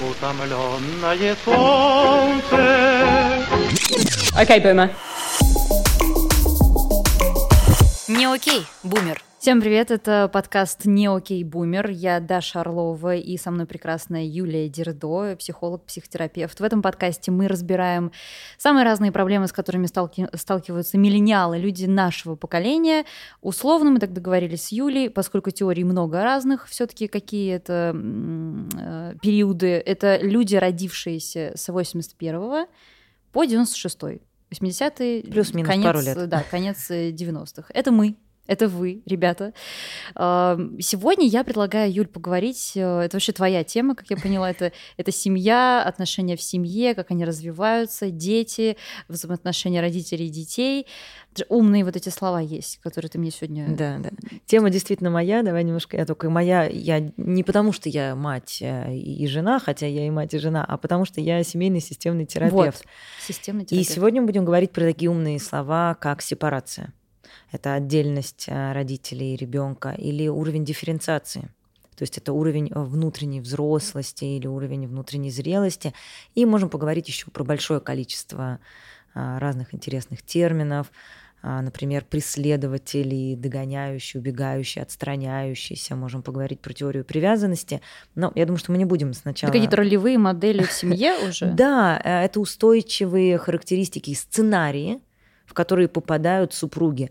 Утомленное солнце. Окей, бумер. Не окей, бумер. Всем привет, это подкаст «Не окей, бумер». Я Даша Орлова и со мной прекрасная Юлия Дердо, психолог, психотерапевт. В этом подкасте мы разбираем самые разные проблемы, с которыми сталки... сталкиваются миллениалы, люди нашего поколения. Условно мы так договорились с Юлей, поскольку теорий много разных, все таки какие это э, периоды. Это люди, родившиеся с 81 по 96 80-е, Плюс-минус конец, пару лет. Да, конец 90-х. Это мы, это вы, ребята. Сегодня я предлагаю, Юль, поговорить. э, Это вообще твоя тема, как я поняла. Это, это семья, отношения в семье, как они развиваются, дети, взаимоотношения родителей и детей. Умные вот эти слова есть, которые ты мне сегодня... Да, да. Тема действительно моя. Давай немножко я только моя. Я не потому, что я мать э, и и жена, хотя я и мать, и жена, а потому что я семейный системный терапевт. Вот, системный И терапевт. сегодня мы будем говорить про такие умные слова, как сепарация. Это отдельность э, родителей и ребенка или уровень дифференциации. То есть это уровень э, внутренней взрослости или уровень внутренней зрелости. И можем поговорить еще про большое количество а, разных интересных терминов, например, преследователи, догоняющие, убегающие, отстраняющиеся. Можем поговорить про теорию привязанности. Но я думаю, что мы не будем сначала... Это какие-то ролевые модели в семье уже? Да, э, это устойчивые характеристики и сценарии, которые попадают супруги.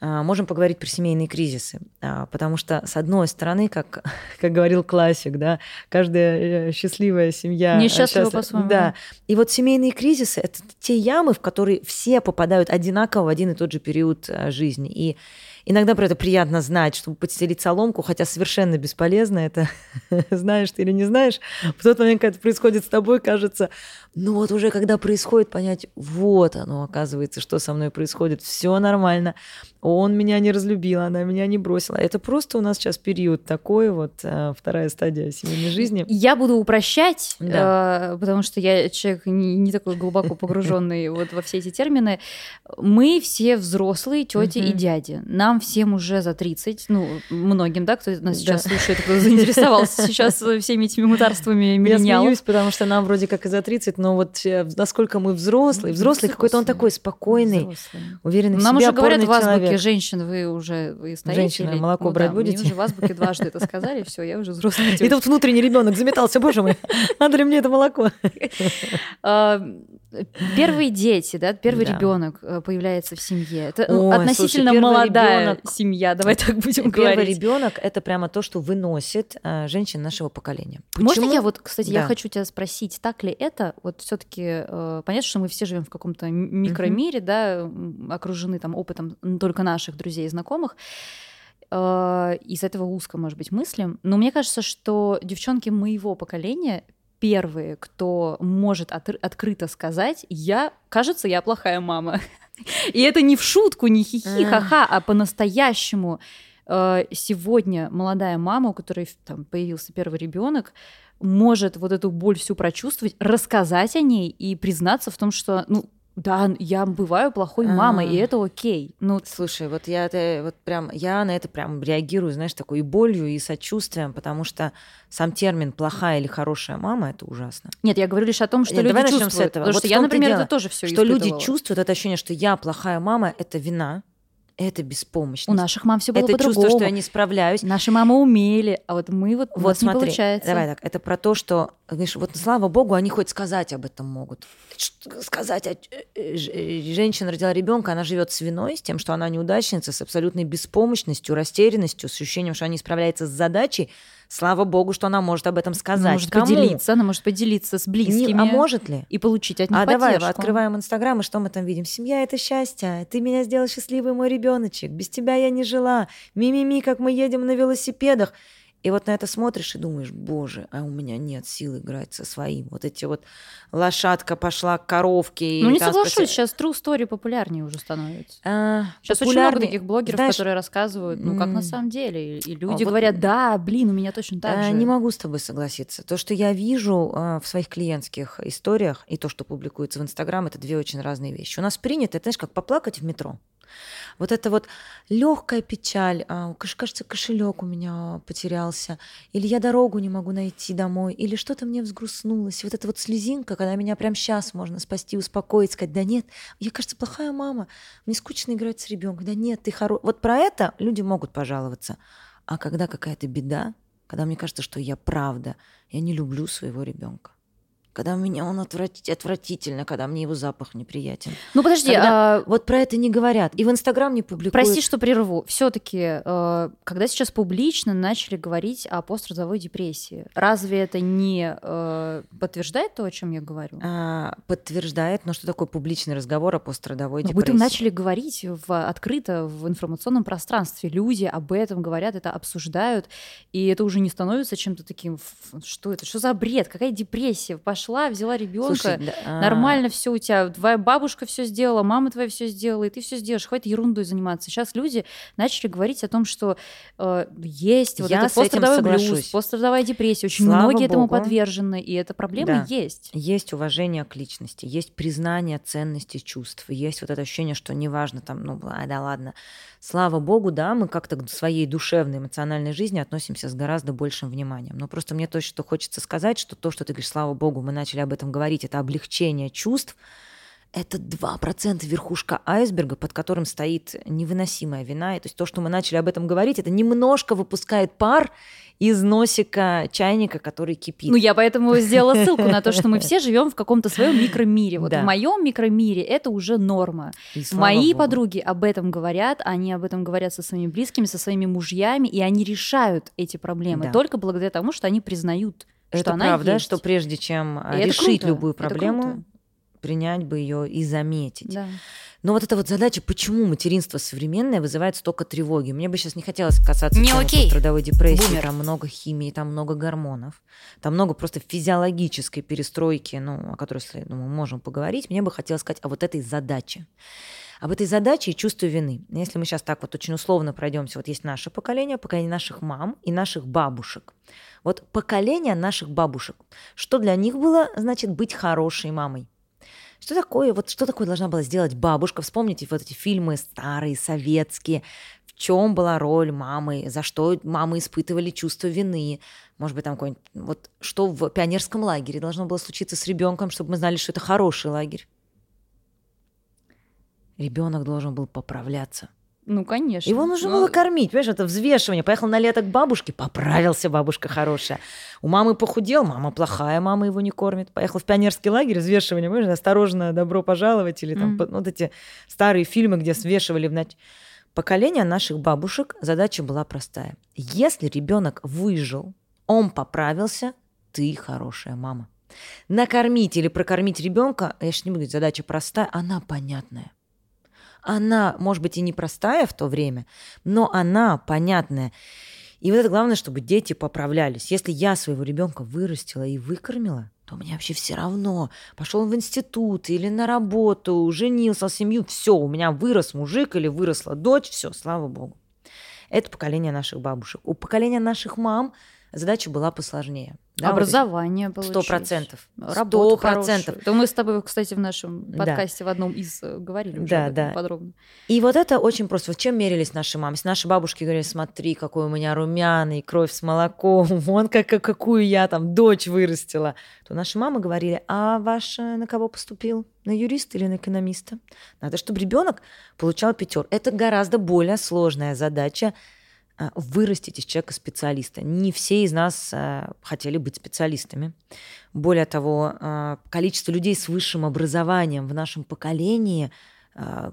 А, Можем поговорить про семейные кризисы, а, потому что, с одной стороны, как, как говорил классик, да, каждая э, счастливая семья... э, Несчастлива счастлива. по-своему, Да. да. И вот семейные кризисы — это те ямы, в которые все попадают одинаково в один и тот же период э, жизни. И иногда про это приятно знать, чтобы подстелить соломку, хотя совершенно бесполезно это, знаешь ты или не знаешь. В тот момент, когда это происходит с тобой, кажется, ну вот уже когда происходит, понять, вот оно, оказывается, что со мной происходит, все нормально. Он меня не разлюбил, она меня не бросила. Это просто у нас сейчас период такой, вот э, вторая стадия семейной жизни. Я буду упрощать, Да. э, потому что я человек не, такой глубоко погруженный вот во все эти термины. Мы все взрослые тети и дяди. Нам всем уже за 30, ну, многим, да, кто нас сейчас Да. слушает, кто заинтересовался сейчас всеми этими мутарствами Я миллениалов. смеюсь, потому что нам вроде как и за 30, но вот э, насколько мы взрослые. Взрослый какой-то он такой спокойный, уверенный в Нам себе, уже говорят в азбуке, человек. женщин, вы уже вы стоите. Женщина, или- молоко ну брать да, мне будете? уже в азбуке дважды это сказали, все, я уже взрослая И тут внутренний ребенок заметался, боже мой, надо ли мне это молоко? А, Первые дети, да, первый Да. ребенок э, появляется в семье. Это ну, Ой, относительно слушай, молодая ребёнок- семья, давай так будем Первый говорить. ребенок это прямо то, что выносит э, женщин нашего поколения. Можно Почему? я вот, кстати, я Да. хочу тебя спросить, так ли это? Вот все-таки понятно, что мы все живем в каком-то микромире, да, м, окружены там опытом только наших друзей и знакомых. Э, Из этого узко, может быть, мыслим. Но мне кажется, что девчонки моего поколения первые, кто может от- открыто сказать, я, кажется, я плохая мама. И это не в шутку, не хихи, М. ха-ха, а по-настоящему. Э, Сегодня молодая мама, у которой там появился первый ребенок, может вот эту боль всю прочувствовать, рассказать о ней и признаться в том, что, ну, да, я бываю плохой мамой, и А. это окей. Ну, Слушай, вот я это вот прям я на это прям реагирую, знаешь, такой и болью, и сочувствием, потому что сам термин плохая или хорошая мама это ужасно. нет, я говорю лишь о том, что Нет, люди давай начнем с чувствуют. этого. Потому Вот что я, например, дело, это тоже все что люди чувствуют это ощущение, что я плохая мама, это вина, это беспомощность. У наших мам все было это по-другому. чувство, что я не справляюсь. Наши мамы умели, а вот мы вот, Вот нас не смотри, получается. давай так, это про то, что, знаешь, вот слава богу, они хоть сказать об этом могут. Сказать, а, э, ж- э, женщина родила ребенка, она живет с виной, с тем, что она неудачница, с абсолютной беспомощностью, растерянностью, с ощущением, что она не справляется с задачей. Слава богу, что она может об этом Она сказать. может Кому? поделиться, она может поделиться с Не- близкими. а может ли? И получить от них А давай, поддержку. открываем Инстаграм, и что мы там видим? Семья — это счастье. Ты меня сделал счастливый, мой ребеночек. Без тебя я не жила. Ми-ми-ми, как мы едем на велосипедах. И вот на это смотришь и думаешь, боже, а у меня нет сил играть со своим. Вот эти вот лошадка пошла к коровке. Ну, не соглашусь, спроси- сейчас true story популярнее уже становится. А, Сейчас очень много таких блогеров, знаешь, которые рассказывают, ну, как на м, самом деле. И а люди вот- говорят, да, блин, у меня точно так А, же. Не могу с тобой согласиться. То, что я вижу а, в своих клиентских историях, и то, что публикуется в Инстаграм, это две очень разные вещи. У нас принято, это знаешь, как поплакать в метро. Вот это вот легкая печаль, а, кажется, кошелек у меня потерялся, или я дорогу не могу найти домой, или что-то мне взгрустнулось. Вот эта вот слезинка, когда меня прямо сейчас можно спасти, успокоить, сказать, да нет, я, кажется, плохая мама, мне скучно играть с ребенком, да нет, ты хороший. Вот про это люди могут пожаловаться. А когда какая-то беда, когда мне кажется, что я правда, я не люблю своего ребенка. Когда у меня он отврати- отвратительно, когда мне его запах неприятен. Ну подожди, Когда- а, Вот про это не говорят. И в Инстаграм не публикуют. прости, что прерву. Все-таки, когда сейчас публично начали говорить о пострадовой депрессии, разве это не э, подтверждает то, о чем я говорю? А, подтверждает, но что такое публичный разговор о пострадовой Об депрессии? этом начали говорить в, открыто в информационном пространстве. Люди об этом говорят, это обсуждают, и это уже не становится чем-то таким, «Ф, что это, что за бред, какая депрессия, пошла, взяла ребенка, Слушай, да, а, нормально все у тебя, твоя бабушка все сделала, мама твоя все сделала, и ты все сделаешь, хватит ерундой заниматься. Сейчас люди начали говорить о том, что э, есть вот Я этим пострадовой блюз, пострадовая депрессия, очень Слава многие этому богу. подвержены, и эта проблема Да. есть. Есть уважение к личности, есть признание ценности чувств, есть вот это ощущение, что неважно там, ну, да ладно. Слава богу, да, мы как-то к своей душевной, эмоциональной жизни относимся с гораздо большим вниманием. Но просто мне то, что хочется сказать, что то, что ты говоришь, слава богу, мы начали об этом говорить, это облегчение чувств, это 2% верхушка айсберга, под которым стоит невыносимая вина. И то есть то, что мы начали об этом говорить, это немножко выпускает пар из носика чайника, который кипит. Ну, я поэтому сделала ссылку на то, что мы все живем в каком-то своем микромире. Вот Да. в моем микромире это уже норма. И Мои богу. подруги об этом говорят, они об этом говорят со своими близкими, со своими мужьями, и они решают эти проблемы Да. только благодаря тому, что они признают, Это что она правда, есть. что прежде чем а, И это решить любую это проблему. Принять бы ее и заметить. Да. Но вот эта вот задача, почему материнство современное вызывает столько тревоги. Мне бы сейчас не хотелось касаться Не окей. трудовой депрессии. Бумер. Там много химии, там много гормонов, там много просто физиологической перестройки, ну, о которой след- ну, мы можем поговорить. Мне бы хотелось сказать о вот этой задаче. Об этой задаче и чувстве вины. Если мы сейчас так вот очень условно пройдемся, вот есть наше поколение, поколение наших мам и наших бабушек. Вот поколение наших бабушек. Что для них было, значит, быть хорошей мамой? Что такое, вот что такое должна была сделать бабушка? Вспомните вот эти фильмы старые, советские. В чем была роль мамы? За что мамы испытывали чувство вины? Может быть, там какой-нибудь... Вот что в пионерском лагере должно было случиться с ребенком, чтобы мы знали, что это хороший лагерь? Ребенок должен был поправляться. Ну, конечно. Его нужно Ну, было кормить, понимаешь, это взвешивание. Поехал на лето к бабушке, поправился, бабушка хорошая. У мамы похудел, мама плохая, мама его не кормит. Поехал в пионерский лагерь, взвешивание, понимаешь, осторожно, добро пожаловать, или там по- вот эти старые фильмы, где свешивали в нач- Поколение наших бабушек, задача была простая. Если ребенок выжил, он поправился, ты хорошая мама. Накормить или прокормить ребенка, я сейчас не буду говорить, задача простая, она понятная она, может быть, и непростая в то время, но она понятная. И вот это главное, чтобы дети поправлялись. Если я своего ребенка вырастила и выкормила, то мне вообще все равно. Пошел в институт или на работу, женился, семью, все, у меня вырос мужик или выросла дочь, все, слава богу. Это поколение наших бабушек. У поколения наших мам задача была посложнее. Да, Образование получить. Сто процентов. Сто процентов. Да мы с тобой, кстати, в нашем Да. подкасте в одном из э, говорили уже Да, да. подробно. И вот это очень просто. Вот чем мерились наши мамы? Если наши бабушки говорили, смотри, какой у меня румяный, кровь с молоком, вон как, как- какую я там дочь вырастила, то наши мамы говорили, а ваш на кого поступил? На юриста или на экономиста? Надо, чтобы ребенок получал пятер. Это гораздо более сложная задача вырастить из человека специалиста. Не все из нас а, хотели быть специалистами. Более того, а, количество людей с высшим образованием в нашем поколении а,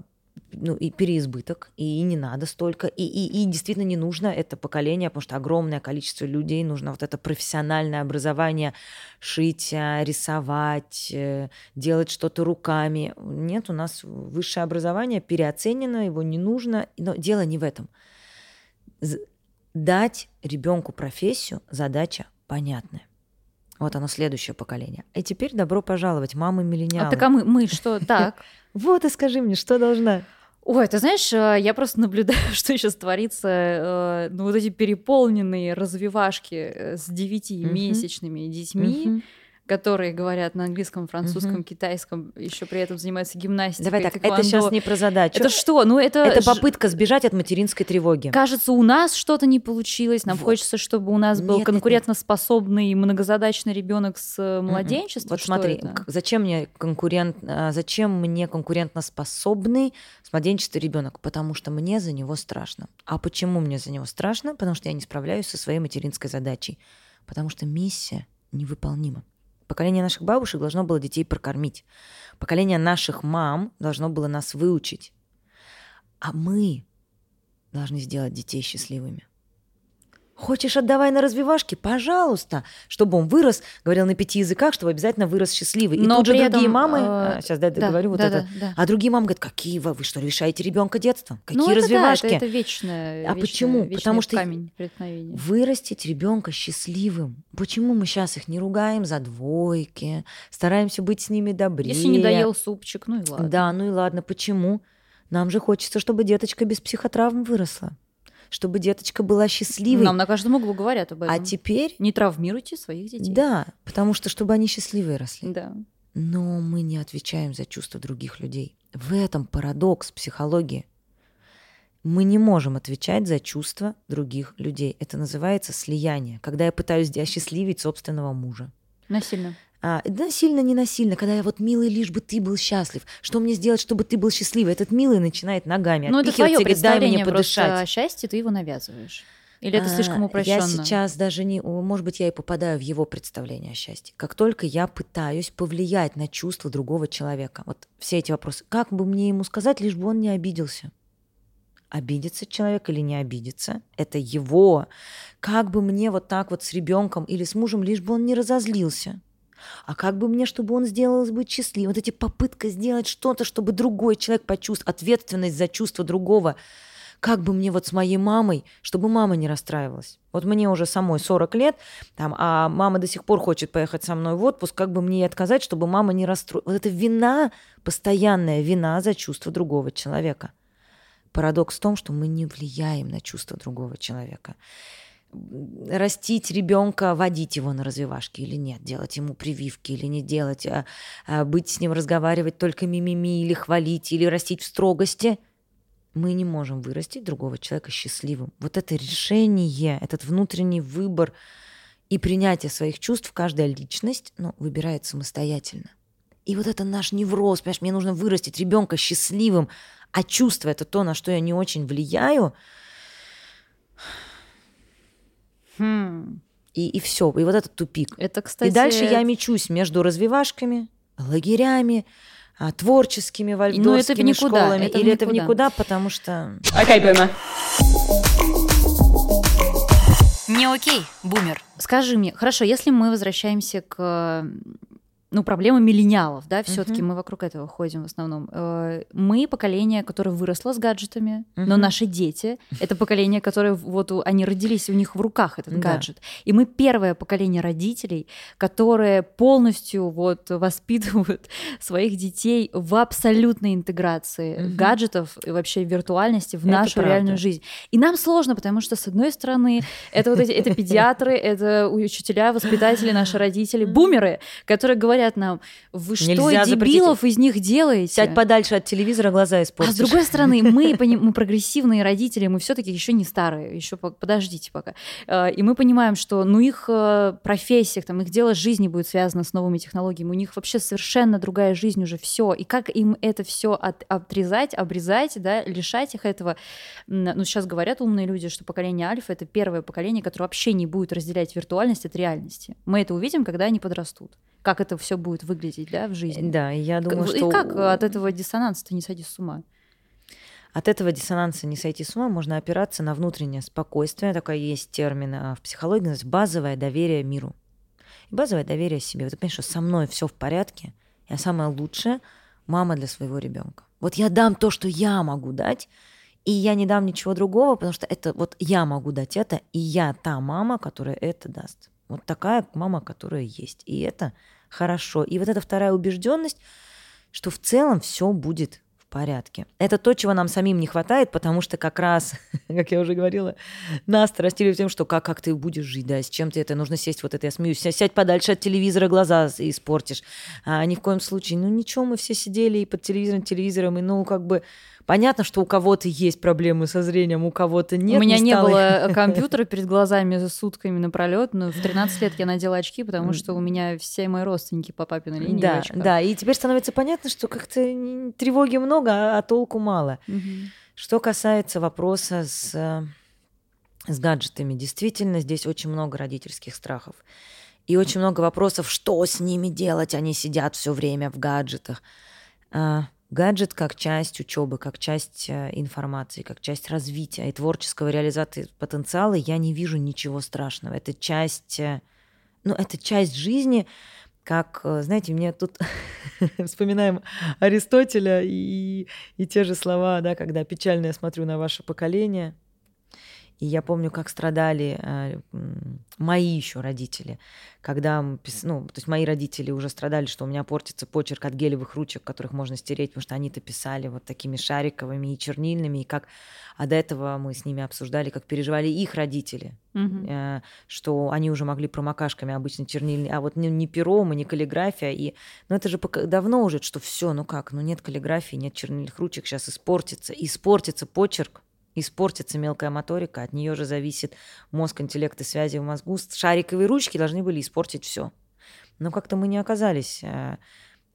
ну, и переизбыток, и не надо столько, и, и, и действительно не нужно это поколение, потому что огромное количество людей, нужно вот это профессиональное образование, шить, а, рисовать, э, делать что-то руками. Нет, у нас высшее образование переоценено, его не нужно, но дело не в этом. Дать ребенку профессию задача понятная. Вот оно, следующее поколение. И теперь добро пожаловать, мамы миллениалы. А так а мы, мы что, так? Вот и скажи мне, что должна? Ой, ты знаешь, э, я просто наблюдаю, что сейчас творится, э, ну вот эти переполненные развивашки э, с девятимесячными детьми. Которые говорят на английском, французском, китайском, еще при этом занимаются гимнастикой. Давай так, это сейчас не про задачу. Это что? Ну это Это попытка сбежать от материнской тревоги. Кажется, у нас что-то не получилось. Нам Вот. хочется, чтобы у нас был Нет, нет, нет. конкурентоспособный многозадачный ребенок с э, младенчества. Вот Что смотри, это? зачем мне конкурент, а, зачем мне конкурентно способный с младенчеством ребенок? Потому что мне за него страшно. А почему мне за него страшно? Потому что я не справляюсь со своей материнской задачей. Потому что миссия невыполнима. Поколение наших бабушек должно было детей прокормить. Поколение наших мам должно было нас выучить. А мы должны сделать детей счастливыми. Хочешь, отдавай на развивашки? Пожалуйста. Чтобы он вырос, говорил на пяти языках, чтобы обязательно вырос счастливый. И Но тут же другие этом, мамы... э, а, сейчас дай да, договорю вот да, это. да, да. А другие мамы говорят, какие вы, вы что, лишаете ребенка детства? Какие ну, это да, развивашки? это, это вечное, А вечное- почему? вечный Потому что камень преткновения. Вырастить ребенка счастливым. Почему мы сейчас их не ругаем за двойки, стараемся быть с ними добрее? Если не доел супчик, ну и ладно. Да, ну и ладно, почему? Нам же хочется, чтобы деточка без психотравм выросла. Чтобы деточка была счастливой. Нам на каждом углу говорят об этом. А теперь... Не травмируйте своих детей. Да, потому что чтобы они счастливые росли. Да. Но мы не отвечаем за чувства других людей. В этом парадокс психологии. Мы не можем отвечать за чувства других людей. Это называется слияние, когда я пытаюсь осчастливить собственного мужа. Насильно. А, насильно, не насильно, когда я вот милый, лишь бы ты был счастлив. Что мне сделать, чтобы ты был счастливый? Этот милый начинает ногами Ну, это твое говорит, дай представление мне подышать. счастье, ты его навязываешь. Или это А, слишком упрощенно? Я сейчас даже не... Может быть, я и попадаю в его представление о счастье. Как только я пытаюсь повлиять на чувства другого человека. Вот все эти вопросы. Как бы мне ему сказать, лишь бы он не обиделся? Обидится человек или не обидится? Это его. Как бы мне вот так вот с ребенком или с мужем, лишь бы он не разозлился? А как бы мне, чтобы он сделал быть счастливым? Вот эти попытка сделать что-то, чтобы другой человек почувствовал ответственность за чувство другого. Как бы мне вот с моей мамой, чтобы мама не расстраивалась. Вот мне уже самой 40 лет, там, а мама до сих пор хочет поехать со мной в отпуск, как бы мне ей отказать, чтобы мама не расстроилась. Вот это вина, постоянная вина за чувство другого человека. Парадокс в том, что мы не влияем на чувства другого человека. Растить ребенка, водить его на развивашки или нет, делать ему прививки или не делать, а, а быть с ним, разговаривать только мимими или хвалить, или растить в строгости – мы не можем вырастить другого человека счастливым. Вот это решение, этот внутренний выбор и принятие своих чувств каждая личность ну, выбирает самостоятельно. И вот это наш невроз, понимаешь, мне нужно вырастить ребенка счастливым, а чувство это то, на что я не очень влияю, Хм. и, и все, и вот этот тупик. Это, кстати... И дальше я мечусь между развивашками, лагерями, а, творческими вальдорфскими Ну, это в никуда, школами. это в Или это в никуда. никуда, потому что... Окей, бумер. Не окей, бумер. Скажи мне, хорошо, если мы возвращаемся к ну, проблемы миллениалов, да, все-таки мы вокруг этого ходим в основном. Э, Мы поколение, которое выросло с гаджетами, но Мгм. наши дети — это поколение, которое вот они родились, у них в руках этот Да. гаджет. И мы первое поколение родителей, которые полностью вот воспитывают своих детей в абсолютной интеграции Мгм. гаджетов и вообще виртуальности в Это нашу правда. реальную жизнь. И нам сложно, потому что, с одной стороны, это вот эти, это педиатры, это учителя, воспитатели, наши родители, бумеры, которые говорят нам, вы что, Нельзя запретить. дебилов из них делаете? Сядь подальше от телевизора, глаза А испортишь. с другой стороны, мы, мы прогрессивные родители, мы все-таки еще не старые, еще по- подождите пока. Э, И мы понимаем, что ну их э, профессиях, там, их дело жизни будет связано с новыми технологиями, у них вообще совершенно другая жизнь уже все. И как им это все отрезать, обрезать, да, лишать их этого. Ну, сейчас говорят умные люди, что поколение альфа это первое поколение, которое вообще не будет разделять виртуальность от реальности. Мы это увидим, когда они подрастут. Как это все будет выглядеть, да, в жизни. Да, и я думаю, К- что И как от этого диссонанса-то не сойди с ума? от этого диссонанса не сойти с ума можно опираться на внутреннее спокойствие. Такой есть термин а, в психологии, называется базовое доверие миру. И базовое доверие себе. Вот ты понимаешь, что со мной все в порядке, я самая лучшая мама для своего ребенка. Вот я дам то, что я могу дать, и я не дам ничего другого, потому что это вот я могу дать это, и я та мама, которая это даст. Вот такая мама, которая есть. И это хорошо. И вот эта вторая убежденность, что в целом все будет в порядке. Это то, чего нам самим не хватает, потому что как раз, как я уже говорила, нас растили тем, что как, как ты будешь жить, да, с чем ты это, нужно сесть, вот это я смеюсь, сядь подальше от телевизора, глаза испортишь. А ни в коем случае, ну ничего, мы все сидели и под телевизором, телевизором, и ну как бы Понятно, что у кого-то есть проблемы со зрением, у кого-то нет. У меня не, не было компьютера перед глазами за сутками напролет, но в 13 лет я надела очки, потому что у меня все мои родственники по папиной линии Да, да, и теперь становится понятно, что как-то тревоги много, а толку мало. Угу. Что касается вопроса с, с гаджетами, действительно, здесь очень много родительских страхов. И очень много вопросов, что с ними делать, они сидят все время в гаджетах. Гаджет как часть учебы, как часть э, информации, как часть развития и творческого реализации потенциала я не вижу ничего страшного. Это часть, э, ну, это часть жизни, как, э, знаете, мне тут вспоминаем Аристотеля и, и те же слова, да, когда печально я смотрю на ваше поколение – и я помню, как страдали э, мои еще родители, когда, ну, то есть мои родители уже страдали, что у меня портится почерк от гелевых ручек, которых можно стереть, потому что они-то писали вот такими шариковыми и чернильными, и как, а до этого мы с ними обсуждали, как переживали их родители, угу. э, что они уже могли промокашками обычно чернильные, а вот не, не пером и не каллиграфия, и, ну это же пока, давно уже, что все, ну как, ну нет каллиграфии, нет чернильных ручек, сейчас испортится, испортится почерк, испортится мелкая моторика, от нее же зависит мозг, интеллект и связи в мозгу. Шариковые ручки должны были испортить все. Но как-то мы не оказались э,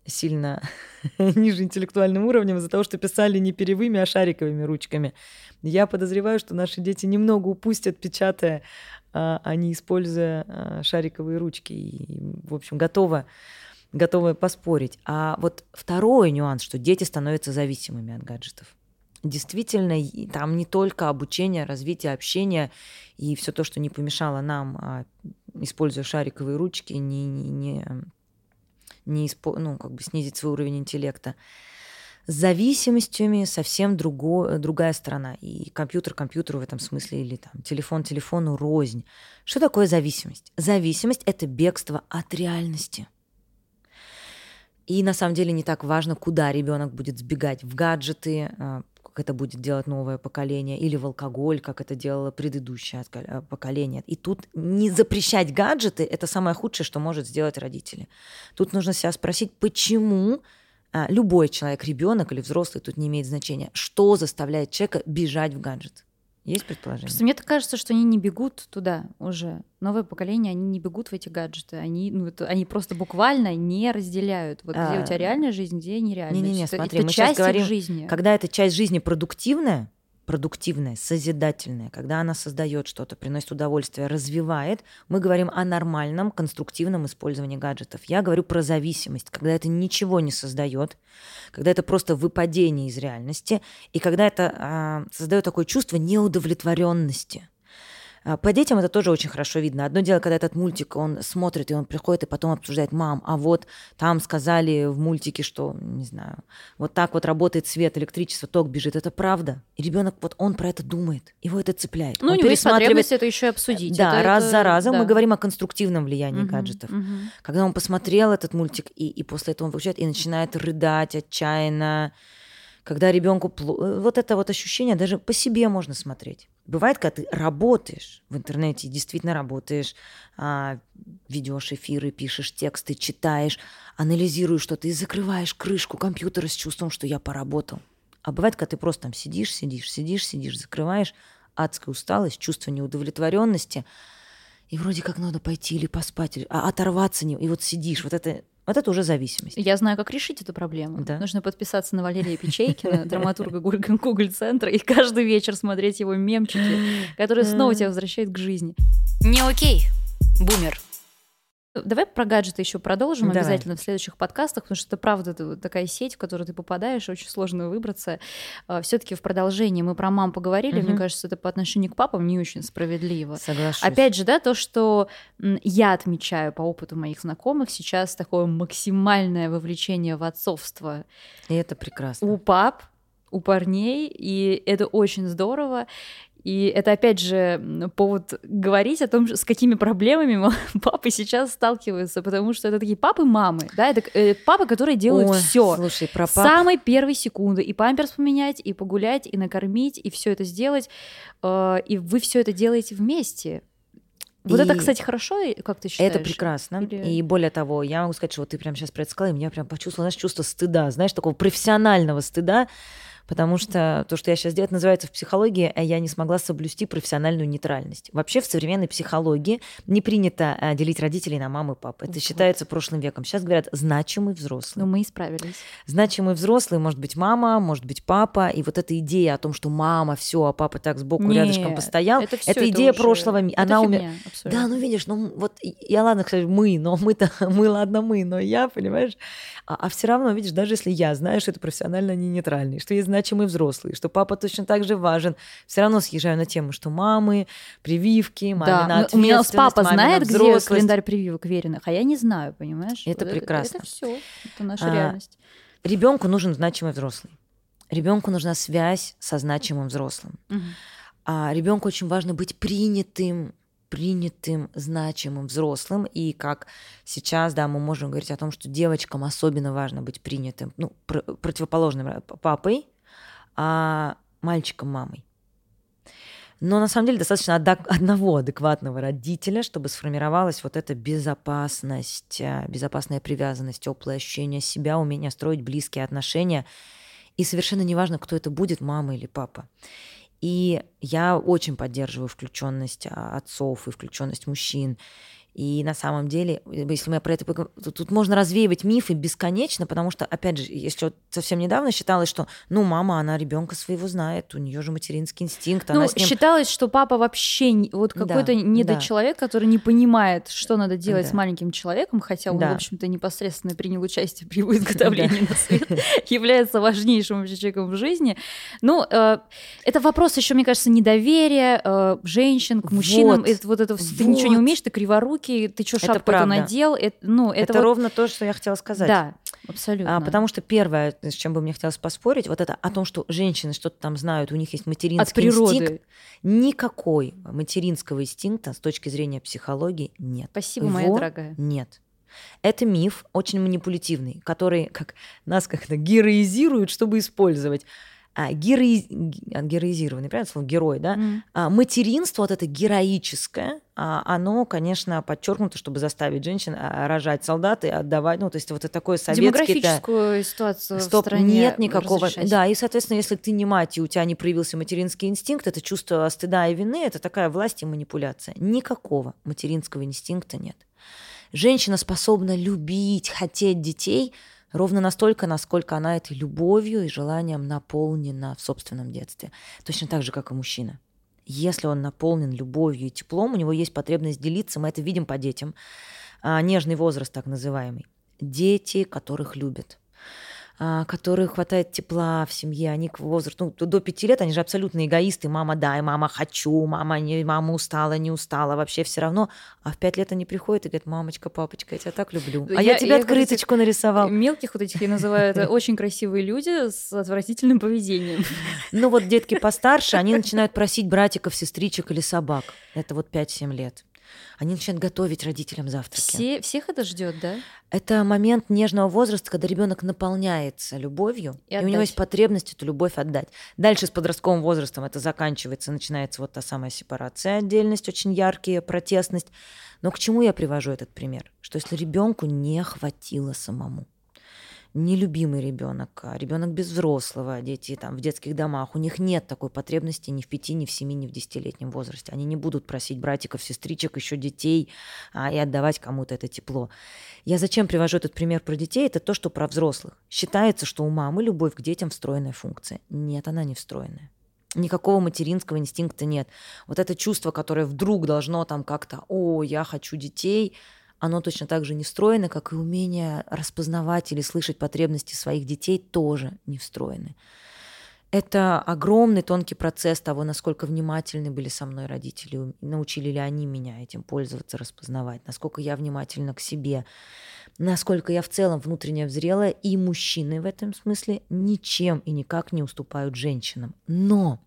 сильно ниже интеллектуальным уровнем из-за того, что писали не перьевыми, а шариковыми ручками. Я подозреваю, что наши дети немного упустят, печатая, а, не используя а, шариковые ручки. И, в общем, готова готовы поспорить. А вот второй нюанс, что дети становятся зависимыми от гаджетов действительно там не только обучение, развитие общения и все то, что не помешало нам, а, используя шариковые ручки, не, не, не, не испо, ну, как бы снизить свой уровень интеллекта. С зависимостями совсем друго, другая сторона. И компьютер компьютеру в этом смысле, или там телефон телефону рознь. Что такое зависимость? Зависимость — это бегство от реальности. И на самом деле не так важно, куда ребенок будет сбегать, в гаджеты, а, как это будет делать новое поколение, или в алкоголь, как это делало предыдущее э, поколение. И тут не запрещать гаджеты – это самое худшее, что может сделать родители. Тут нужно себя спросить, почему а, любой человек, ребенок или взрослый, тут не имеет значения, что заставляет человека бежать в гаджет. Есть предположение? Просто мне так кажется, что они не бегут туда уже. Новое поколение, они не бегут в эти гаджеты. Они, ну, это, они просто буквально не разделяют. Вот а... где у тебя реальная жизнь, где нереальная. Не-не-не, смотри, это мы часть сейчас говорим, жизни. когда эта часть жизни продуктивная, продуктивная, созидательная, когда она создает что-то, приносит удовольствие, развивает, мы говорим о нормальном, конструктивном использовании гаджетов. Я говорю про зависимость, когда это ничего не создает, когда это просто выпадение из реальности, и когда это а, создает такое чувство неудовлетворенности. А, по детям это тоже очень хорошо видно. Одно дело, когда этот мультик, он смотрит, и он приходит и потом обсуждает, мам, а вот там сказали в мультике, что, не знаю, вот так вот работает свет, электричество, ток бежит. Это правда. И ребенок, вот он про это думает, его это цепляет. Ну, он у него есть это еще обсудить. Да, это, раз это, за разом да. мы говорим о конструктивном влиянии Мгм, гаджетов. мгм. Когда он посмотрел этот мультик, и, и после этого он выключает и начинает рыдать отчаянно, когда ребенку вот это вот ощущение даже по себе можно смотреть. Бывает, когда ты работаешь в интернете, действительно работаешь, а, ведешь эфиры, пишешь тексты, читаешь, анализируешь что-то и закрываешь крышку компьютера с чувством, что я поработал. А бывает, когда ты просто там сидишь, сидишь, сидишь, сидишь, закрываешь, адская усталость, чувство неудовлетворенности, и вроде как надо пойти или поспать, или, а оторваться не, и вот сидишь, вот это вот это уже зависимость. Я знаю, как решить эту проблему. Да. Нужно подписаться на Валерия Печейкина, драматурга Google-центра, и каждый вечер смотреть его мемчики, которые снова тебя возвращают к жизни. Не окей, бумер. Давай про гаджеты еще продолжим Давай. обязательно в следующих подкастах, потому что это правда такая сеть, в которую ты попадаешь, очень сложно выбраться. Все-таки в продолжении мы про мам поговорили, Мгм. мне кажется, это по отношению к папам не очень справедливо. Соглашусь. Опять же, да, то, что я отмечаю по опыту моих знакомых, сейчас такое максимальное вовлечение в отцовство И это прекрасно. у пап, у парней, и это очень здорово. И это, опять же, повод говорить о том, с какими проблемами ма- папы сейчас сталкиваются, потому что это такие папы-мамы, да, это э, папы, которые делают все. Слушай, про пап- самой первой секунды. И памперс поменять, и погулять, и накормить, и все это сделать. Э, И вы все это делаете вместе. Вот это, И кстати, хорошо, и- как ты считаешь? Это прекрасно. Или- И более того, я могу сказать, что вот ты прямо сейчас про это сказала, и меня прям почувствовала, знаешь, чувство стыда, знаешь, такого профессионального стыда, потому что то, что я сейчас делаю, это называется в психологии, а я не смогла соблюсти профессиональную нейтральность. Вообще в современной психологии не принято а, делить родителей на маму и папу. Это Вот. считается прошлым веком. Сейчас говорят значимый взрослый. Но мы исправились. Значимый взрослый может быть мама, может быть папа, и вот эта идея о том, что мама все, а папа так сбоку рядышком Нет, постоял, это всё, это идея уже- прошлого это Она фигня, абсолютно. Да, ну видишь, ну вот я ладно, кстати, мы, но мы-то, мы, ладно, мы, но я, понимаешь? А, все равно, видишь, даже если я знаю, что это профессионально не нейтральный, что есть значимый взрослый, что папа точно так же важен, все равно съезжаю на тему, что мамы, прививки, мамина Да, ну, у меня с папа ответственность, знает, где календарь прививок веренных, а я не знаю, понимаешь? Это Вот прекрасно. Это, все, это наша А, реальность. Ребенку нужен значимый взрослый. Ребенку нужна связь со значимым взрослым. А ребенку очень важно быть принятым, принятым, значимым взрослым. И как сейчас, да, мы можем говорить о том, что девочкам особенно важно быть принятым, ну, пр- противоположным э, папой, а мальчикам мамой. Но на самом деле достаточно одного адекватного родителя, чтобы сформировалась вот эта безопасность, а, безопасная привязанность, теплое ощущение себя, умение строить близкие отношения. И совершенно неважно, кто это будет, мама или папа. И я очень поддерживаю включенность а, отцов и включенность мужчин. И на самом деле, э, если мы про это поговорим, тут можно развеивать мифы бесконечно, потому что, опять же, если вот совсем недавно считалось, что, ну, мама, она ребенка своего знает, у нее же материнский инстинкт, она Ну, с ним... считалось, что папа вообще вот Да, какой-то да. недочеловек, который не понимает, что надо делать Да. с маленьким человеком, хотя он, Да. в общем-то, непосредственно принял участие при его изготовлении на свет, является важнейшим вообще человеком в жизни. Ну, э, это вопрос еще, мне кажется, недоверия э, женщин к мужчинам. Вот. Это вот это ты ничего не умеешь, ты криворукий, ты что Это шапку эту правда. надел? Это, ну, это, Это, вот- ровно то, что я хотела сказать. Да, абсолютно. А, потому что первое, с чем бы мне хотелось поспорить, вот это о том, что женщины что-то там знают, у них есть материнский От природы. инстинкт. Никакой материнского инстинкта с точки зрения психологии нет. Спасибо, моя Его дорогая. Нет. Это миф очень манипулятивный, который как нас как-то героизируют, чтобы использовать. А, герои- ге- героизированный, правильно слово? Герой, да? А, материнство, вот это героическое, а, оно, конечно, подчеркнуто, чтобы заставить женщин рожать солдат и отдавать, ну, то есть вот это такое советское... Демографическую ситуацию в Стоп, стране нет никакого. разрешать. Да, и, соответственно, если ты не мать, и у тебя не проявился материнский инстинкт, это чувство стыда и вины, это такая власть и манипуляция. Никакого материнского инстинкта нет. Женщина способна любить, хотеть детей ровно настолько, насколько она этой любовью и желанием наполнена в собственном детстве. Точно так же, как и мужчина. Если он наполнен любовью и теплом, у него есть потребность делиться, мы это видим по детям. А, нежный возраст так называемый. Дети, которых любят а, которых хватает тепла в семье, они к возрасту, ну, до пяти лет, они же абсолютно эгоисты, мама дай, мама хочу, мама, не, мама устала, не устала, вообще все равно, а в пять лет они приходят и говорят, мамочка, папочка, я тебя так люблю, а я, Я- тебе я, открыточку нарисовал. Мелких вот этих я называю это очень красивые люди с отвратительным поведением. Ну вот детки постарше, они начинают просить братиков, сестричек или собак, это вот 5-7 лет. Они начинают готовить родителям завтраки. Все, всех это ждет, да? Это момент нежного возраста, когда ребенок наполняется любовью, И и, у него есть потребность эту любовь отдать. Дальше с подростковым возрастом это заканчивается, начинается вот та самая сепарация, отдельность, очень яркие, протестность. Но к чему я привожу этот пример? Что если ребенку не хватило самому, нелюбимый ребенок, а ребенок без взрослого, дети там в детских домах, у них нет такой потребности ни в пяти, ни в семи, ни в десятилетнем возрасте. Они не будут просить братиков, сестричек, еще детей а, и отдавать кому-то это тепло. Я зачем привожу этот пример про детей? Это то, что про взрослых. Считается, что у мамы любовь к детям встроенная функция. Нет, она не встроенная. Никакого материнского инстинкта нет. Вот это чувство, которое вдруг должно там как-то, о, я хочу детей, оно точно так же не встроено, как и умение распознавать или слышать потребности своих детей тоже не встроены. Это огромный тонкий процесс того, насколько внимательны были со мной родители, научили ли они меня этим пользоваться, распознавать, насколько я внимательна к себе, насколько я в целом внутренне взрелая, и мужчины в этом смысле ничем и никак не уступают женщинам. Но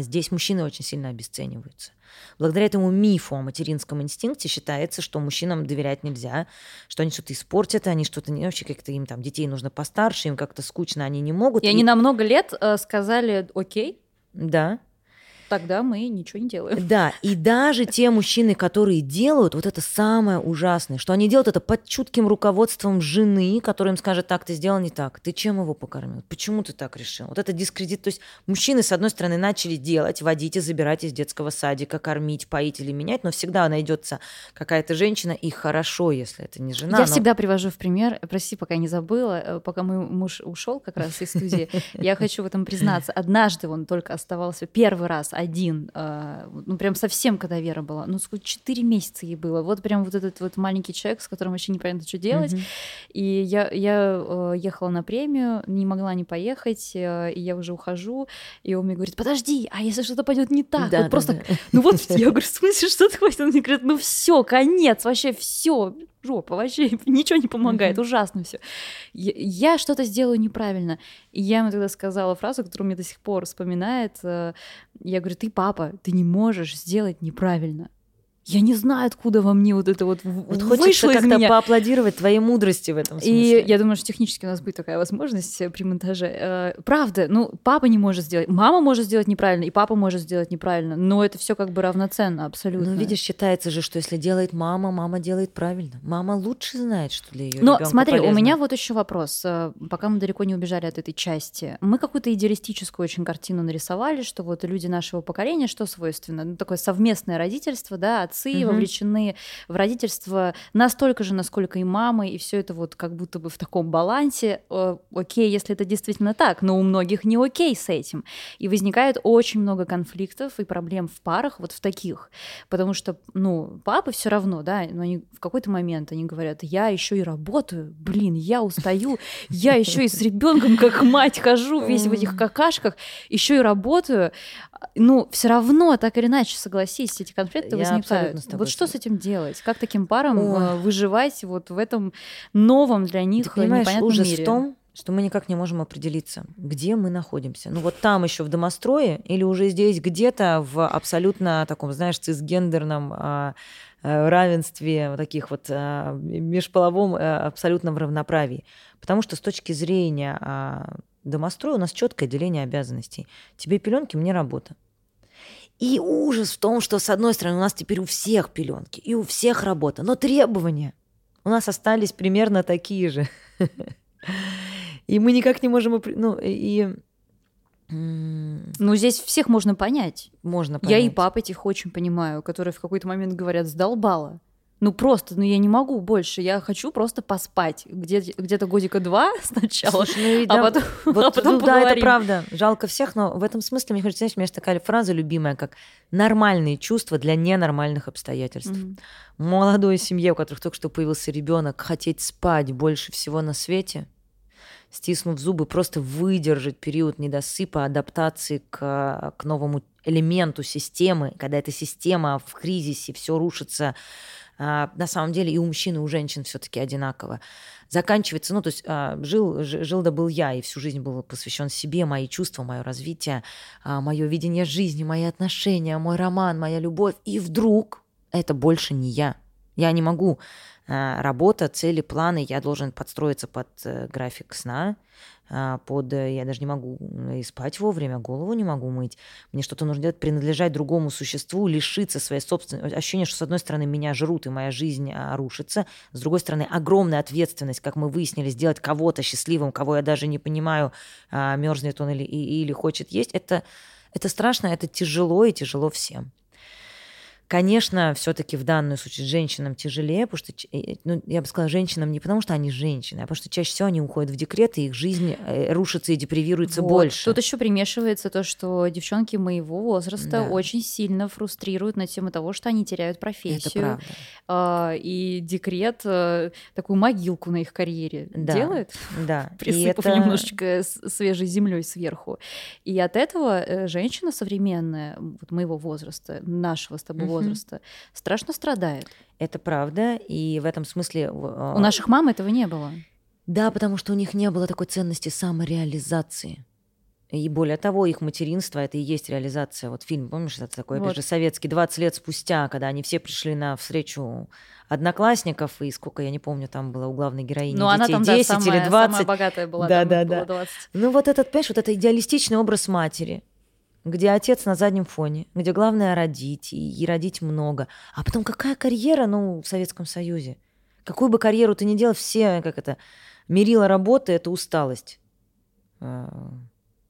здесь мужчины очень сильно обесцениваются. Благодаря этому мифу о материнском инстинкте считается, что мужчинам доверять нельзя, что они что-то испортят, они что-то не вообще как-то им там детей нужно постарше, им как-то скучно, они не могут. И они на много лет э, сказали, окей, Да, тогда мы ничего не делаем. да. И даже те мужчины, которые делают, вот это самое ужасное, что они делают это под чутким руководством жены, которая им скажет, так, ты сделал не так, ты чем его покормил, почему ты так решил? Вот это дискредит. То есть мужчины, с одной стороны, начали делать, водить и забирать из детского садика, кормить, поить или менять, но всегда найдется какая-то женщина, и хорошо, если это не жена. Я но- всегда привожу в пример, прости, пока не забыла, э, пока мой муж ушел как раз из студии, я хочу в этом признаться. Однажды он только оставался первый раз один, э, ну прям совсем, когда Вера была, ну сколько, 4 месяца ей было. Вот прям вот этот вот маленький человек, с которым вообще непонятно, что делать. Мгм. И я, я э, ехала на премию, не могла не поехать, э, и я уже ухожу, и он мне говорит, подожди, а если что-то пойдет не так? Да, вот да, просто, да. ну вот, я говорю, в смысле, что такое? Он мне говорит, ну все, конец, вообще все, жопа, вообще ничего не помогает, ужасно все. Я, я что-то сделаю неправильно. И я ему тогда сказала фразу, которую мне до сих пор вспоминает. э, Я говорю, ты папа, ты не можешь сделать неправильно. Я не знаю, откуда во мне вот это вот, Вот вышло из как-то меня. поаплодировать твоей мудрости в этом И смысле. я думаю, что технически у нас будет такая возможность э, при монтаже. Э, Правда, ну, папа не может сделать, мама может сделать неправильно, и папа может сделать неправильно, но это все как бы равноценно, абсолютно. Ну, видишь, считается же, что если делает мама, мама делает правильно. Мама лучше знает, что для ее Но смотри, у полезно. меня вот еще вопрос. э, Пока мы далеко не убежали от этой части, мы какую-то идеалистическую очень картину нарисовали, что вот люди нашего поколения, что свойственно, ну, такое совместное родительство, да, отцы Мгм. вовлечены в родительство настолько же, насколько и мамы, и все это вот как будто бы в таком балансе. Э, Окей, если это действительно так, но у многих не окей с этим. И возникает очень много конфликтов и проблем в парах вот в таких. Потому что, ну, папы все равно, да, но они в какой-то момент они говорят, я еще и работаю, блин, я устаю, я еще и с ребенком как мать хожу весь в этих какашках, еще и работаю. Ну, все равно, так или иначе, согласись, эти конфликты Я возникают. Тобой Вот что с этим делать? Как таким парам Ой. э, выживать вот в этом новом для них Ты понимаешь, непонятном ужас мире? в том, что мы никак не можем определиться, где мы находимся. Ну вот там еще в домострое или уже здесь где-то в абсолютно таком, знаешь, цисгендерном а, а, равенстве, вот таких вот а, межполовом а, абсолютном равноправии. Потому что с точки зрения а, домостроя у нас четкое деление обязанностей. Тебе пеленки, мне работа. И ужас в том, что, с одной стороны, у нас теперь у всех пеленки и у всех работа, но требования у нас остались примерно такие же. И мы никак не можем... Ну, и... Ну, здесь всех можно понять. Можно Я и понять. пап этих очень понимаю, которые в какой-то момент говорят, сдолбала. Ну просто, ну я не могу больше, я хочу просто поспать. Где- где-то годика два сначала, Слушай, ну а да, потом, вот, а потом ну да, это поговорим. правда. Жалко всех, но в этом смысле, мне кажется, знаешь, у меня есть такая фраза любимая, как «нормальные чувства для ненормальных обстоятельств». Мгм. молодой семье, у которых только что появился ребенок, хотеть спать больше всего на свете, стиснув зубы, просто выдержать период недосыпа, адаптации к, к новому элементу системы, когда эта система в кризисе, все рушится, а, на самом деле и у мужчин, и у женщин все-таки одинаково. Заканчивается, ну, то есть а, жил, жил да был я, и всю жизнь был посвящен себе, мои чувства, мое развитие, мое видение жизни, мои отношения, мой роман, моя любовь. И вдруг это больше не я. Я не могу. а, Работа, цели, планы, я должен подстроиться под э, график сна, а, под, э, я даже не могу и спать вовремя, голову не могу мыть, мне что-то нужно делать, принадлежать другому существу, лишиться своей собственной... Ощущение, что с одной стороны меня жрут, и моя жизнь а, рушится, с другой стороны огромная ответственность, как мы выяснили, сделать кого-то счастливым, кого я даже не понимаю, мерзнет он или, или хочет есть, это, это страшно, это тяжело и тяжело всем. Конечно, все-таки в данную случае женщинам тяжелее, потому что, э, ну, я бы сказала, женщинам не потому, что они женщины, а потому что чаще всего они уходят в декрет, и их жизнь э, рушится и депривируется Вот. больше. Тут еще примешивается то, что девчонки моего возраста Да. очень сильно фрустрируют на тему того, что они теряют Это профессию. правда. А, и декрет э, такую могилку на их карьере Да. делает. Да. И присыпав это- немножечко свежей землей сверху. И от этого женщина современная, вот моего возраста, нашего с тобой Возраста, страшно страдает. Это правда, и в этом смысле... в- У наших мам этого не было. Да, потому что у них не было такой ценности самореализации. И более того, их материнство это и есть реализация. Вот фильм, помнишь, это такой, Вот. опять же, советский, 20 лет спустя, когда они все пришли на встречу одноклассников, и сколько, я не помню, там было у главной героини Ну, она детей, там, да, 10 самая, или 20. самая богатая была, Да, там да, было да. 20. Ну вот этот, понимаешь, вот это идеалистичный образ матери, где отец на заднем фоне, где главное родить, и, и родить много. А потом какая карьера, ну, в Советском Союзе? Какую бы карьеру ты ни делал, все, как это, мерила работы – это усталость. А,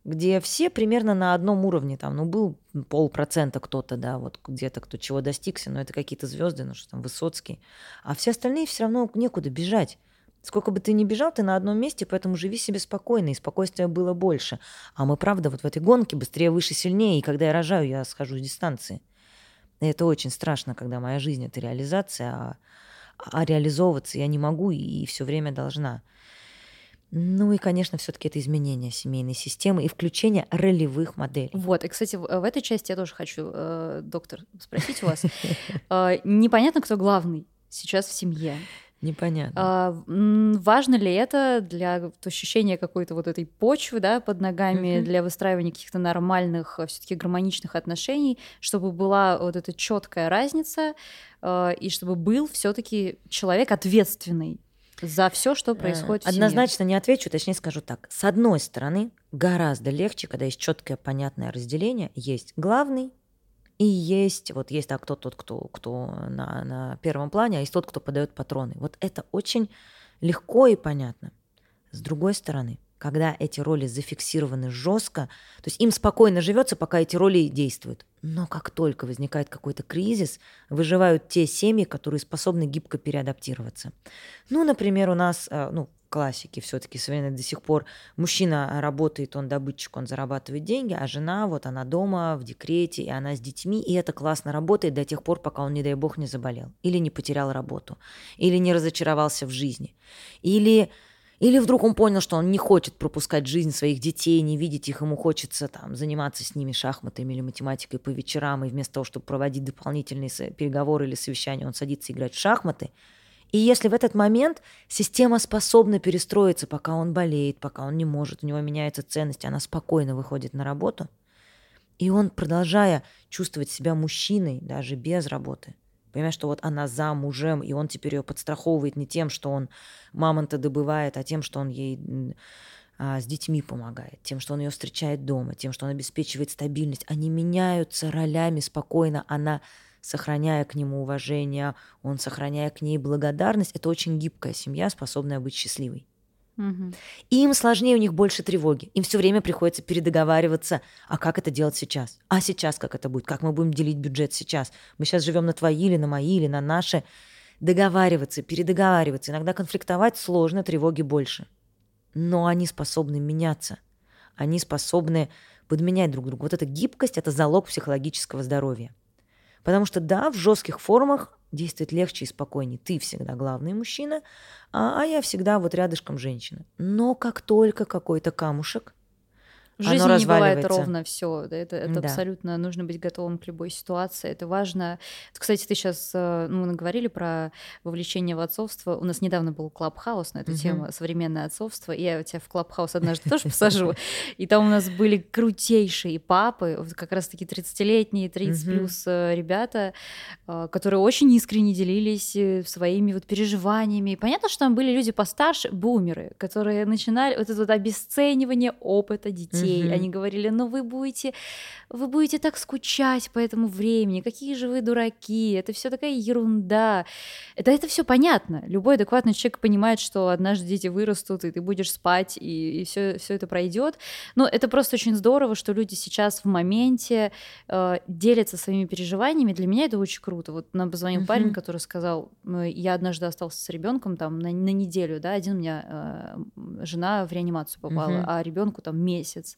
Где все примерно на одном уровне, там, ну, был полпроцента кто-то, да, вот где-то кто чего достигся, но это какие-то звезды, ну, что там, Высоцкий. А все остальные все равно некуда бежать. Сколько бы ты ни бежал, ты на одном месте, поэтому живи себе спокойно, и спокойствия было больше. А мы, правда, вот в этой гонке быстрее, выше, сильнее, и когда я рожаю, я схожу с дистанции. И это очень страшно, когда моя жизнь — это реализация, а, а реализовываться я не могу и все время должна. Ну и, конечно, все-таки это изменение семейной системы и включение ролевых моделей. Вот, и, кстати, в, в этой части я тоже хочу, э, доктор, спросить у вас. Э, Непонятно, кто главный сейчас в семье. Непонятно. А, важно ли это для ощущения какой-то вот этой почвы, да, под ногами, Мгм. для выстраивания каких-то нормальных, все-таки гармоничных отношений, чтобы была вот эта четкая разница, э, и чтобы был все-таки человек ответственный за все, что происходит в семье. Э, Однозначно не отвечу, точнее скажу так. С одной стороны, гораздо легче, когда есть четкое, понятное разделение. Есть главный, и есть, вот есть так, кто тот, кто, кто на, на первом плане, а есть тот, кто подает патроны. Вот это очень легко и понятно. С другой стороны, когда эти роли зафиксированы жестко, то есть им спокойно живется, пока эти роли действуют. Но как только возникает какой-то кризис, выживают те семьи, которые способны гибко переадаптироваться. Ну, например, у нас, э, ну, классики все-таки современные до сих пор. Мужчина работает, он добытчик, он зарабатывает деньги, а жена, вот она дома, в декрете, и она с детьми, и это классно работает до тех пор, пока он, не дай бог, не заболел, или не потерял работу, или не разочаровался в жизни, или или вдруг он понял, что он не хочет пропускать жизнь своих детей, не видеть их, ему хочется там заниматься с ними шахматами или математикой по вечерам, и вместо того, чтобы проводить дополнительные переговоры или совещания, он садится играть в шахматы. И если в этот момент система способна перестроиться, пока он болеет, пока он не может, у него меняются ценности, она спокойно выходит на работу, и он, продолжая чувствовать себя мужчиной, даже без работы, понимаешь, что вот она замужем, и он теперь ее подстраховывает не тем, что он мамонта добывает, а тем, что он ей а, с детьми помогает, тем, что он ее встречает дома, тем, что он обеспечивает стабильность. Они меняются ролями спокойно, она сохраняя к нему уважение, он сохраняя к ней благодарность. Это очень гибкая семья, способная быть счастливой. И им сложнее, у них больше тревоги. Им все время приходится передоговариваться, а как это делать сейчас? А сейчас как это будет? Как мы будем делить бюджет сейчас? Мы сейчас живем на твои или на мои или на наши. Договариваться, передоговариваться. Иногда конфликтовать сложно, тревоги больше. Но они способны меняться. Они способны подменять друг друга. Вот эта гибкость – это залог психологического здоровья. Потому что, да, в жестких формах действует легче и спокойнее. Ты всегда главный мужчина, а, а я всегда вот рядышком женщина. Но как только какой-то камушек, В оно жизни не бывает ровно все. Это, это Да. абсолютно нужно быть готовым к любой ситуации. Это важно. Кстати, ты сейчас, ну, мы говорили про вовлечение в отцовство. У нас недавно был клабхаус на эту Мгм. тему современное отцовство. И я тебя в клабхаус однажды тоже посажу. И там у нас были крутейшие папы, как раз-таки 30-летние, 30 Мгм. плюс э, ребята, э, которые очень искренне делились э, своими вот переживаниями. Понятно, что там были люди постарше, бумеры, которые начинали вот это вот обесценивание опыта детей. Мгм. Они говорили, ну вы будете, вы будете так скучать по этому времени, какие же вы дураки, это все такая ерунда. Это, это все понятно. Любой адекватный человек понимает, что однажды дети вырастут, и ты будешь спать, и, все, все это пройдет. Но это просто очень здорово, что люди сейчас в моменте э, делятся своими переживаниями. Для меня это очень круто. Вот нам позвонил Мгм. парень, который сказал, «Э, я однажды остался с ребенком там на, на неделю, да, один у меня э, жена в реанимацию попала, Мгм. а ребенку там месяц.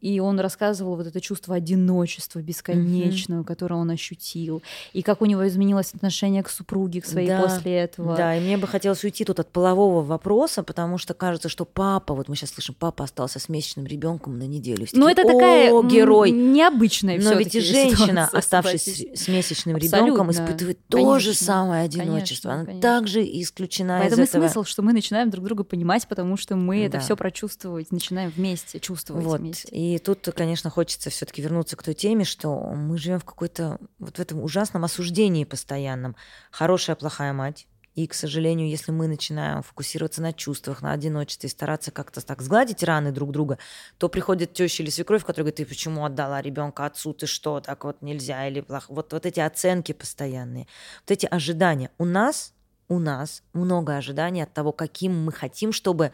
И он рассказывал вот это чувство одиночества бесконечного, которое он ощутил, и как у него изменилось отношение к супруге, к своей Да, после этого. Да, и мне бы хотелось уйти тут от полового вопроса, потому что кажется, что папа, вот мы сейчас слышим, папа остался с месячным ребенком на неделю. Все Но такие, это такая «О, герой. необычная Но ведь и женщина, ситуация, оставшись с месячным ребенком, испытывает то же Конечно. самое одиночество. Конечно, Она конечно. также исключена Поэтому из этого. смысл, что мы начинаем друг друга понимать, потому что мы это Да. все прочувствовать, начинаем вместе чувствовать Вот. вместе. И И тут, конечно, хочется все-таки вернуться к той теме, что мы живем в какой-то вот в этом ужасном осуждении постоянном. Хорошая, плохая мать. И, к сожалению, если мы начинаем фокусироваться на чувствах, на одиночестве, стараться как-то так сгладить раны друг друга, то приходит теща или свекровь, которая говорит, ты почему отдала ребенка отцу, ты что, так вот нельзя, или плохо. Вот, вот эти оценки постоянные, вот эти ожидания. У нас, у нас много ожиданий от того, каким мы хотим, чтобы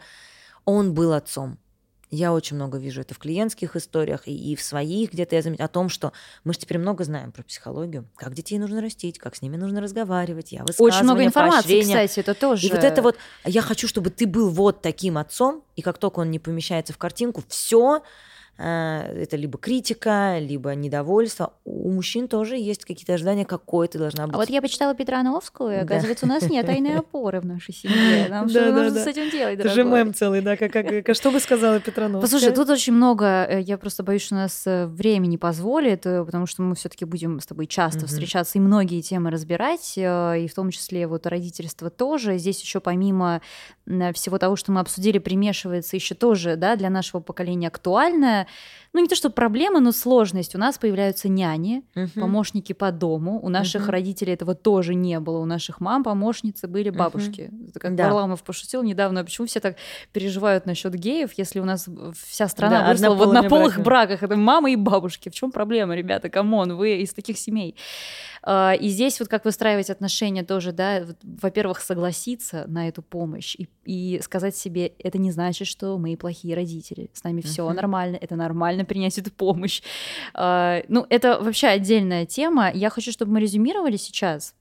он был отцом. Я очень много вижу это в клиентских историях и, и в своих, где-то я заметила, о том, что мы же теперь много знаем про психологию, как детей нужно растить, как с ними нужно разговаривать, я Очень много информации, кстати, это тоже. И вот это вот, я хочу, чтобы ты был вот таким отцом, и как только он не помещается в картинку, все, это либо критика, либо недовольство. У мужчин тоже есть какие-то ожидания, какой ты должна быть. А вот я почитала Петрановскую, и, оказывается, у нас нет тайной опоры в нашей семье. Нам что нужно с этим делать, Это же мем целый, да? Как, что бы сказала Петрановская? Послушай, тут очень много, э, я просто боюсь, что у нас э, время не позволит, потому что мы все таки будем с тобой часто встречаться и многие темы разбирать, и в том числе вот родительство тоже. Здесь еще помимо всего того, что мы обсудили, примешивается еще тоже да, для нашего поколения актуальное ну не то что проблема, но сложность. У нас появляются няни, uh-huh. помощники по дому. У наших uh-huh. родителей этого тоже не было. У наших мам помощницы были бабушки. Uh-huh. Как да. Варламов пошутил недавно, почему все так переживают насчет геев, если у нас вся страна да, выросла в однополых браках. Это мамы и бабушки. В чем проблема, ребята? Come on, вы из таких семей. А, и здесь вот как выстраивать отношения тоже, да, во-первых, согласиться на эту помощь и, и сказать себе, это не значит, что мы плохие родители, с нами все uh-huh. нормально, это нормально принять эту помощь. А, ну, это вообще отдельная тема. Я хочу, чтобы мы резюмировали сейчас,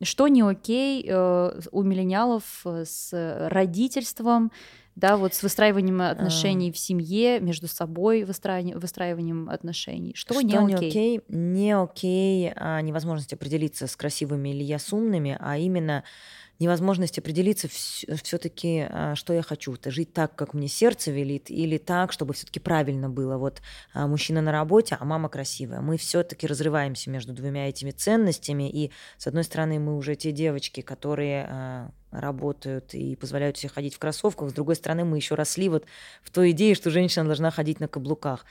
что не окей э, у миллениалов с родительством, да, вот с выстраиванием а. отношений а... в семье, между собой выстраиванием, выстраиванием отношений. Что, что не, не окей? окей? Не окей а, невозможность определиться с красивыми или я с умными, а именно невозможность определиться все-таки, а, что я хочу. Это жить так, как мне сердце велит, или так, чтобы все-таки правильно было. Вот а, мужчина на работе, а мама красивая. Мы все-таки разрываемся между двумя этими ценностями. И с одной стороны, мы уже те девочки, которые работают и позволяют себе ходить в кроссовках. С другой стороны, мы еще росли вот в той идее, что женщина должна ходить на каблуках.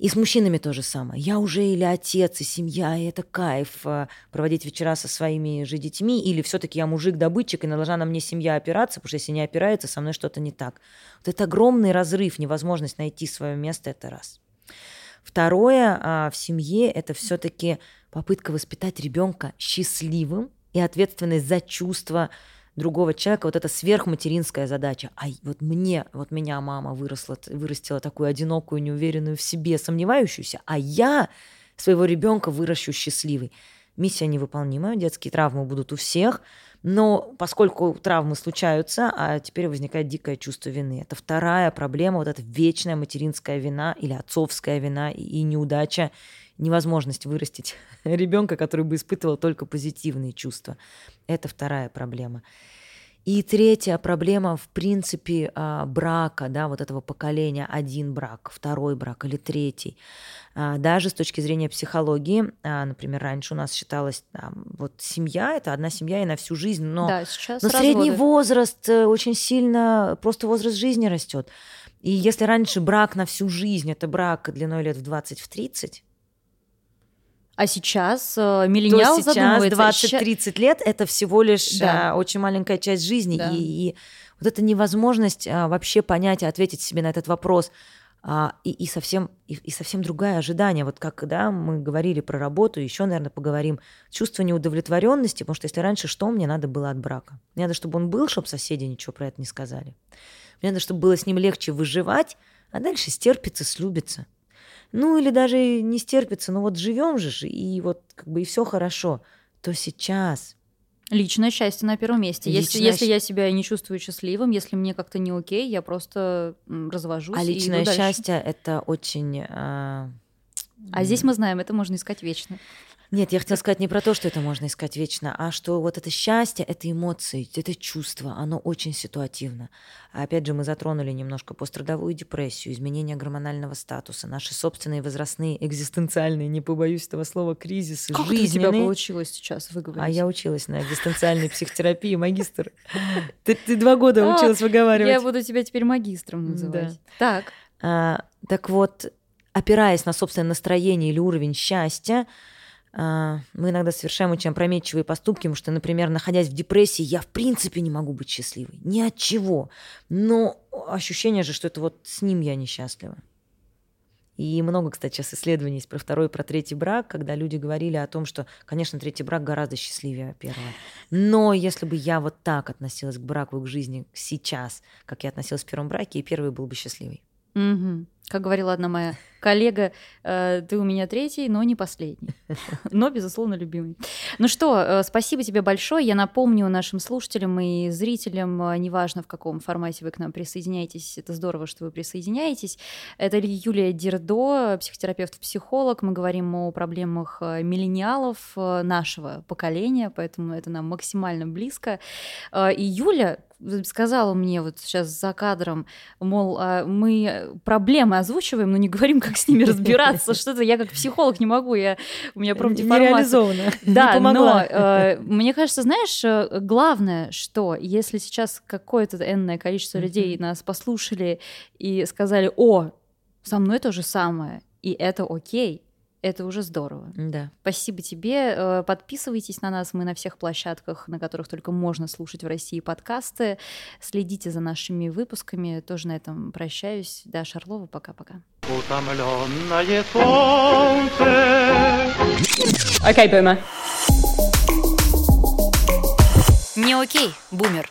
И с мужчинами то же самое. Я уже или отец, и семья, и это кайф э, проводить вечера со своими же детьми, или все-таки я мужик-добытчик, и должна на мне семья опираться, потому что если не опирается, со мной что-то не так. Вот это огромный разрыв, невозможность найти свое место, это раз. Второе а, в семье это все-таки попытка воспитать ребенка счастливым и ответственность за чувства другого человека, вот эта сверхматеринская задача. А вот мне, вот меня мама выросла, вырастила такую одинокую, неуверенную в себе, сомневающуюся, а я своего ребенка выращу счастливый. Миссия невыполнимая, детские травмы будут у всех, но поскольку травмы случаются, а теперь возникает дикое чувство вины. Это вторая проблема, вот эта вечная материнская вина или отцовская вина и неудача невозможность вырастить ребенка, который бы испытывал только позитивные чувства. Это вторая проблема. И третья проблема, в принципе, а, брака, да, вот этого поколения, один брак, второй брак или третий. А, даже с точки зрения психологии, а, например, раньше у нас считалось, вот семья — это одна семья и на всю жизнь, но, да, сейчас но средний возраст э, очень сильно, просто возраст жизни растет. И если раньше брак на всю жизнь — это брак длиной лет в 20-30, а сейчас э, миллениал то сейчас 20-30 лет это всего лишь да. а, очень маленькая часть жизни. Да. И, и вот эта невозможность а, вообще понять и ответить себе на этот вопрос, а, и, и, совсем, и, и совсем другое ожидание. Вот как да, мы говорили про работу, еще, наверное, поговорим. Чувство неудовлетворенности, потому что если раньше что мне надо было от брака? Мне надо, чтобы он был, чтобы соседи ничего про это не сказали. Мне надо, чтобы было с ним легче выживать, а дальше стерпится, слюбится. Ну или даже не стерпится, ну вот живем же, и вот как бы и все хорошо, то сейчас Личное счастье на первом месте. Личное... Если, если я себя не чувствую счастливым, если мне как-то не окей, я просто развожусь. А личное и счастье это очень. А... а здесь мы знаем, это можно искать вечно. Нет, я хотела сказать не про то, что это можно искать вечно, а что вот это счастье, это эмоции, это чувство, оно очень ситуативно. А опять же, мы затронули немножко пострадовую депрессию, изменение гормонального статуса, наши собственные возрастные, экзистенциальные, не побоюсь этого слова, кризисы, как жизненные. у тебя получилось сейчас выговорить? А я училась на экзистенциальной психотерапии, магистр. Ты, два года училась выговаривать. Я буду тебя теперь магистром называть. Так. А, так вот, опираясь на собственное настроение или уровень счастья, мы иногда совершаем очень опрометчивые поступки, потому что, например, находясь в депрессии, я в принципе не могу быть счастливой. Ни от чего. Но ощущение же, что это вот с ним я несчастлива. И много, кстати, сейчас исследований есть про второй про третий брак, когда люди говорили о том, что, конечно, третий брак гораздо счастливее первого. Но если бы я вот так относилась к браку и к жизни сейчас, как я относилась в первом браке, и первый был бы счастливый. Угу. Как говорила одна моя коллега, э, ты у меня третий, но не последний. Но, безусловно, любимый. Ну что, э, спасибо тебе большое. Я напомню нашим слушателям и зрителям, э, неважно в каком формате вы к нам присоединяетесь, это здорово, что вы присоединяетесь. Это Юлия Дердо, психотерапевт-психолог. Мы говорим о проблемах миллениалов нашего поколения, поэтому это нам максимально близко. И Юля, сказала мне вот сейчас за кадром, мол, а мы проблемы озвучиваем, но не говорим, как с ними разбираться. Что-то я как психолог не могу, я, у меня профдеформация. Нереализованно. Да, не но э, мне кажется, знаешь, э, главное, что если сейчас какое-то энное количество людей нас послушали и сказали, о, со мной то же самое, и это окей, это уже здорово. Да. Спасибо тебе. Э, подписывайтесь на нас. Мы на всех площадках, на которых только можно слушать в России подкасты. Следите за нашими выпусками. Тоже на этом прощаюсь. Да, Шарлова, пока-пока. Утомленное солнце. Окей, okay, бумер. Не окей, бумер.